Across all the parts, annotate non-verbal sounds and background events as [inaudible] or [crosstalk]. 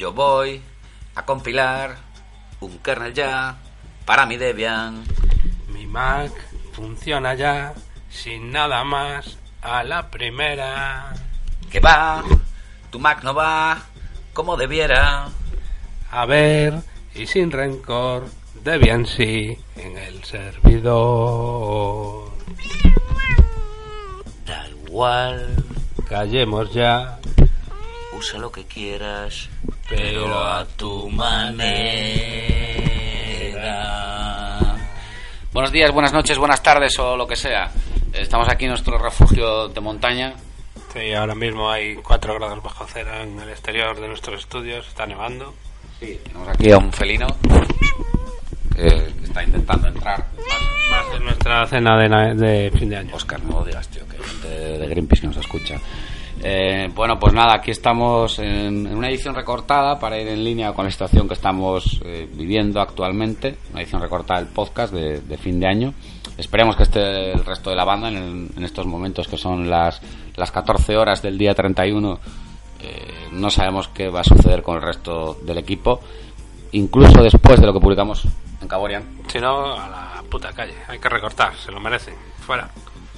yo voy a compilar un kernel ya para mi Debian. Mi Mac funciona ya sin nada más a la primera. Que va, tu Mac no va como debiera. A ver, y sin rencor, Debian sí en el servidor. Da igual, Callemos ya, usa lo que quieras, pero a tu manera. Buenos días, buenas noches, buenas tardes o lo que sea. Estamos aquí en nuestro refugio de montaña. Sí, ahora mismo hay 4 grados bajo cero en el exterior de nuestros estudios, está nevando. Sí, tenemos aquí a un felino que está intentando entrar. Más en nuestra cena de, na- de fin de año. Oscar, no lo digas, tío, que hay gente de Greenpeace que nos escucha. Eh, bueno, pues nada, aquí estamos en, una edición recortada para ir en línea con la situación que estamos eh, viviendo actualmente. Una edición recortada del podcast de, fin de año. Esperemos que esté el resto de la banda en, en estos momentos que son las, las 14 horas del día 31. Eh, no sabemos qué va a suceder con el resto del equipo. Incluso después de lo que publicamos en Caborian. Si no, a la puta calle. Hay que recortar, se lo merecen. Fuera.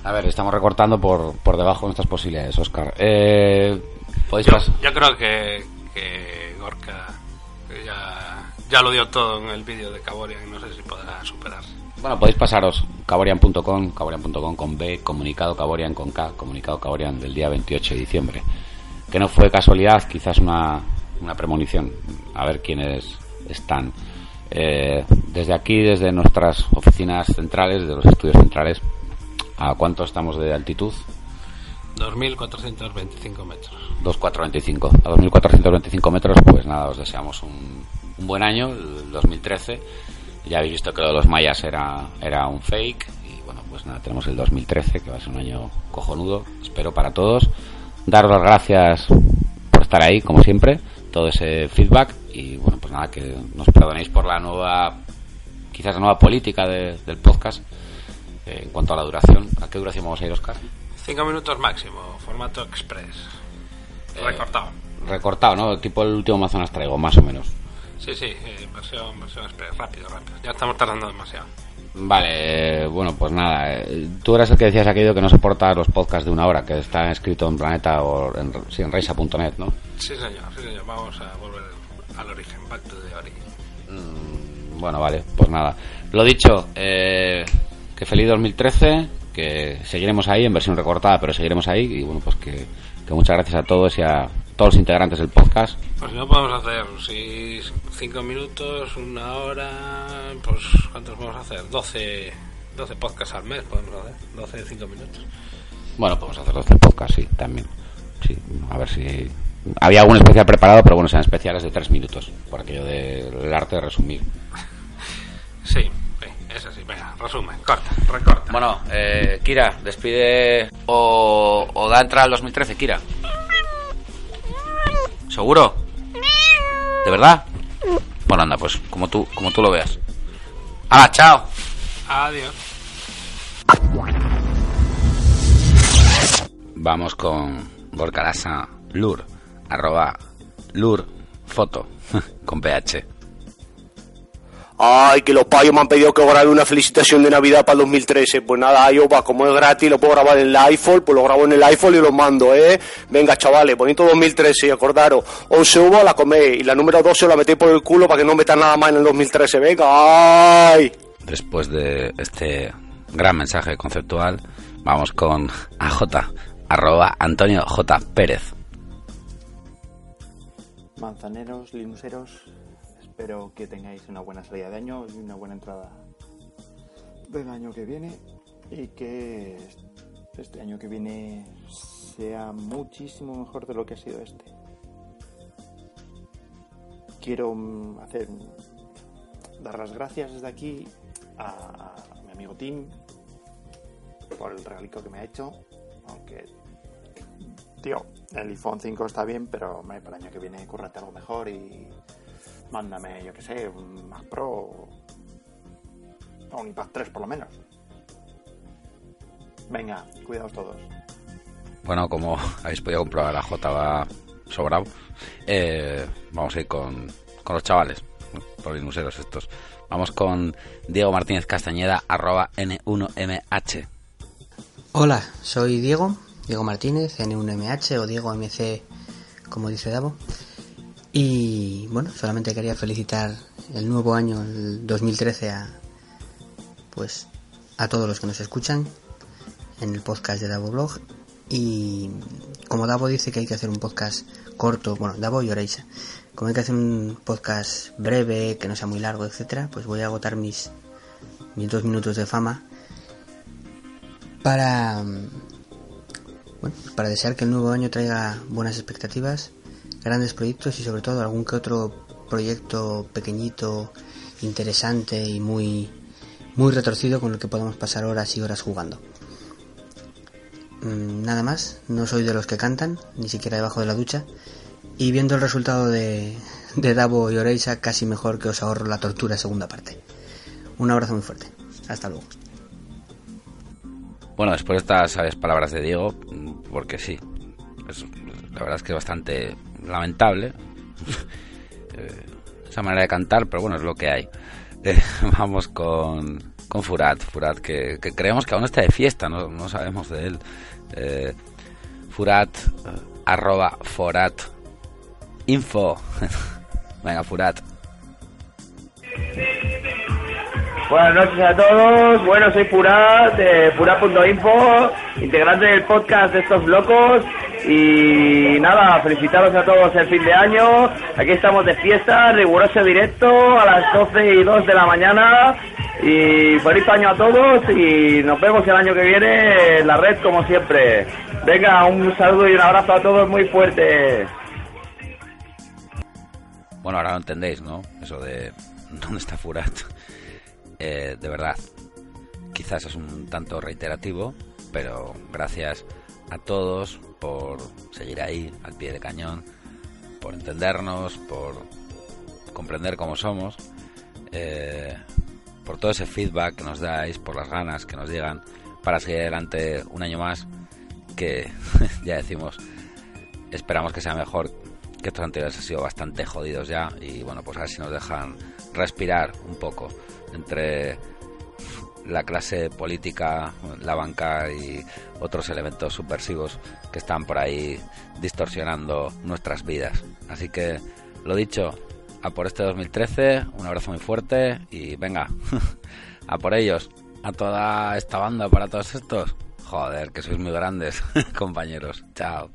A ver, estamos recortando por, por debajo de nuestras posibilidades, Oscar. Eh, podéis Yo, yo creo que, que Gorka ya, ya lo dio todo en el vídeo de Caboria y no sé si podrá superarse. Bueno, podéis pasaros caborian.com, caborian.com con B, comunicado caborian con K, comunicado caborian del día 28 de diciembre. Que no fue casualidad, quizás una, una premonición. A ver quiénes están. Eh, desde aquí, desde nuestras oficinas centrales, de los estudios centrales, ¿a cuánto estamos de altitud? 2.425 metros. 2425 a 2425 metros pues nada os deseamos un, un buen año el 2013 ya habéis visto que lo de los mayas era era un fake y bueno pues nada tenemos el 2013 que va a ser un año cojonudo espero para todos daros las gracias por estar ahí como siempre todo ese feedback y bueno pues nada que nos perdonéis por la nueva quizás la nueva política de- del podcast en cuanto a la duración a qué duración vamos a ir Oscar 5 minutos máximo, formato express. Eh, Recortado. recortado no tipo el último Amazonas traigo más o menos Sí, sí, eh, versión, versión express. Rápido, rápido. Ya estamos tardando demasiado. Vale, eh, bueno, pues nada. eh, Tú eras el que decías aquello que no soporta los podcasts de una hora, que está escrito en Planeta o en, sí, en reisa.net, ¿no? Sí, señor, sí, señor. Vamos a volver al origen, back to the origin. Mm, Bueno, vale, pues nada. Lo dicho, eh, que feliz 2013, que seguiremos ahí en versión recortada, pero seguiremos ahí. Y bueno, pues que, que muchas gracias a todos y a todos los integrantes del podcast. Pues si no podemos hacer, si 5 minutos, una hora, pues ¿cuántos podemos hacer? 12, 12 podcasts al mes podemos hacer, 12 de 5 minutos. Bueno, podemos hacer los del podcast, sí, también. Sí, a ver si. Había algún especial preparado, pero bueno, sean especiales de tres minutos, por aquello del arte de resumir. Resumen, corta, recorta. Bueno, eh, Kira, despide o, o da entrada al 2013, Kira. ¿Seguro? ¿De verdad? Bueno, anda, pues como tú, como tú lo veas. ¡Hala, chao! Adiós. Vamos con Gorkarasa Lur, arroba Lur Foto, [laughs] con PH. Ay, que los payos me han pedido que grabe una felicitación de Navidad para el 2013. Pues nada, yo va, como es gratis, lo puedo grabar en el iPhone, pues lo grabo en el iPhone y lo mando, ¿eh? Venga, chavales, bonito 2013, y acordaros, 11 uvas la coméis y la número 12 la metéis por el culo para que no metan nada más en el 2013. Venga, ay. Después de este gran mensaje conceptual, vamos con AJ, arroba Antonio J. Pérez. Manzaneros, linuseros, espero que tengáis una buena salida de año y una buena entrada del año que viene y que este año que viene sea muchísimo mejor de lo que ha sido este. Quiero mm, hacer dar las gracias desde aquí a, mi amigo Tim por el regalico que me ha hecho, aunque tío, el iPhone 5 está bien, pero para el año que viene cúrrate algo mejor y mándame, yo que sé, un Mac Pro o un iPad 3 por lo menos. Venga, cuidaos todos. Bueno, como habéis podido comprobar, la J va sobrado. Eh, vamos a ir con, con los chavales, por museos estos. Vamos con Diego Martínez Castañeda, arroba N1MH. Hola, soy Diego, Diego Martínez, N1MH o Diego MC, como dice Davo. Y bueno, solamente quería felicitar el nuevo año, el 2013, a, pues, a todos los que nos escuchan en el podcast de Davo Blog. Y como Davo dice que hay que hacer un podcast corto, bueno, Davo y Oreisa, como hay que hacer un podcast breve, que no sea muy largo, etcétera, pues voy a agotar mis, mis dos minutos de fama para, bueno, para desear que el nuevo año traiga buenas expectativas, grandes proyectos y sobre todo algún que otro proyecto pequeñito, interesante y muy, muy retorcido con el que podamos pasar horas y horas jugando. Mm, nada más, no soy de los que cantan, ni siquiera debajo de la ducha, y viendo el resultado de, de Davo y Oreisa, casi mejor que os ahorro la tortura segunda parte. Un abrazo muy fuerte. Hasta luego. Bueno, después de estas sabias palabras de Diego, porque sí, la verdad es que bastante lamentable [laughs] eh, esa manera de cantar, pero bueno, es lo que hay. [laughs] Eh, vamos con, con Furat, Furat que, creemos que aún está de fiesta, no, no sabemos de él. Eh, Furat, arroba Forat, info. [laughs] Venga, Furat. Buenas noches a todos. Bueno, soy Furat, de Furat.info, integrante del podcast de estos locos. Y nada, felicitaros a todos el fin de año. Aquí estamos de fiesta, riguroso directo a las 12 y 2 de la mañana. Y feliz año a todos y nos vemos el año que viene en la red como siempre. Venga, un saludo y un abrazo a todos muy fuerte. Bueno, ahora lo entendéis, ¿no? Eso de [laughs] dónde está Furat. Eh, de verdad, quizás es un tanto reiterativo, pero gracias a todos por seguir ahí al pie de cañón, por entendernos, por comprender cómo somos, eh, por todo ese feedback que nos dais, por las ganas que nos llegan para seguir adelante un año más, que [laughs] ya decimos, esperamos que sea mejor que estos anteriores han sido bastante jodidos ya y bueno, pues a ver si nos dejan respirar un poco entre la clase política, la banca y otros elementos subversivos que están por ahí distorsionando nuestras vidas. Así que, lo dicho, a por este 2013, un abrazo muy fuerte y venga, [laughs] a por ellos, a toda esta banda para todos estos. Joder, que sois muy grandes, [laughs] compañeros. Chao.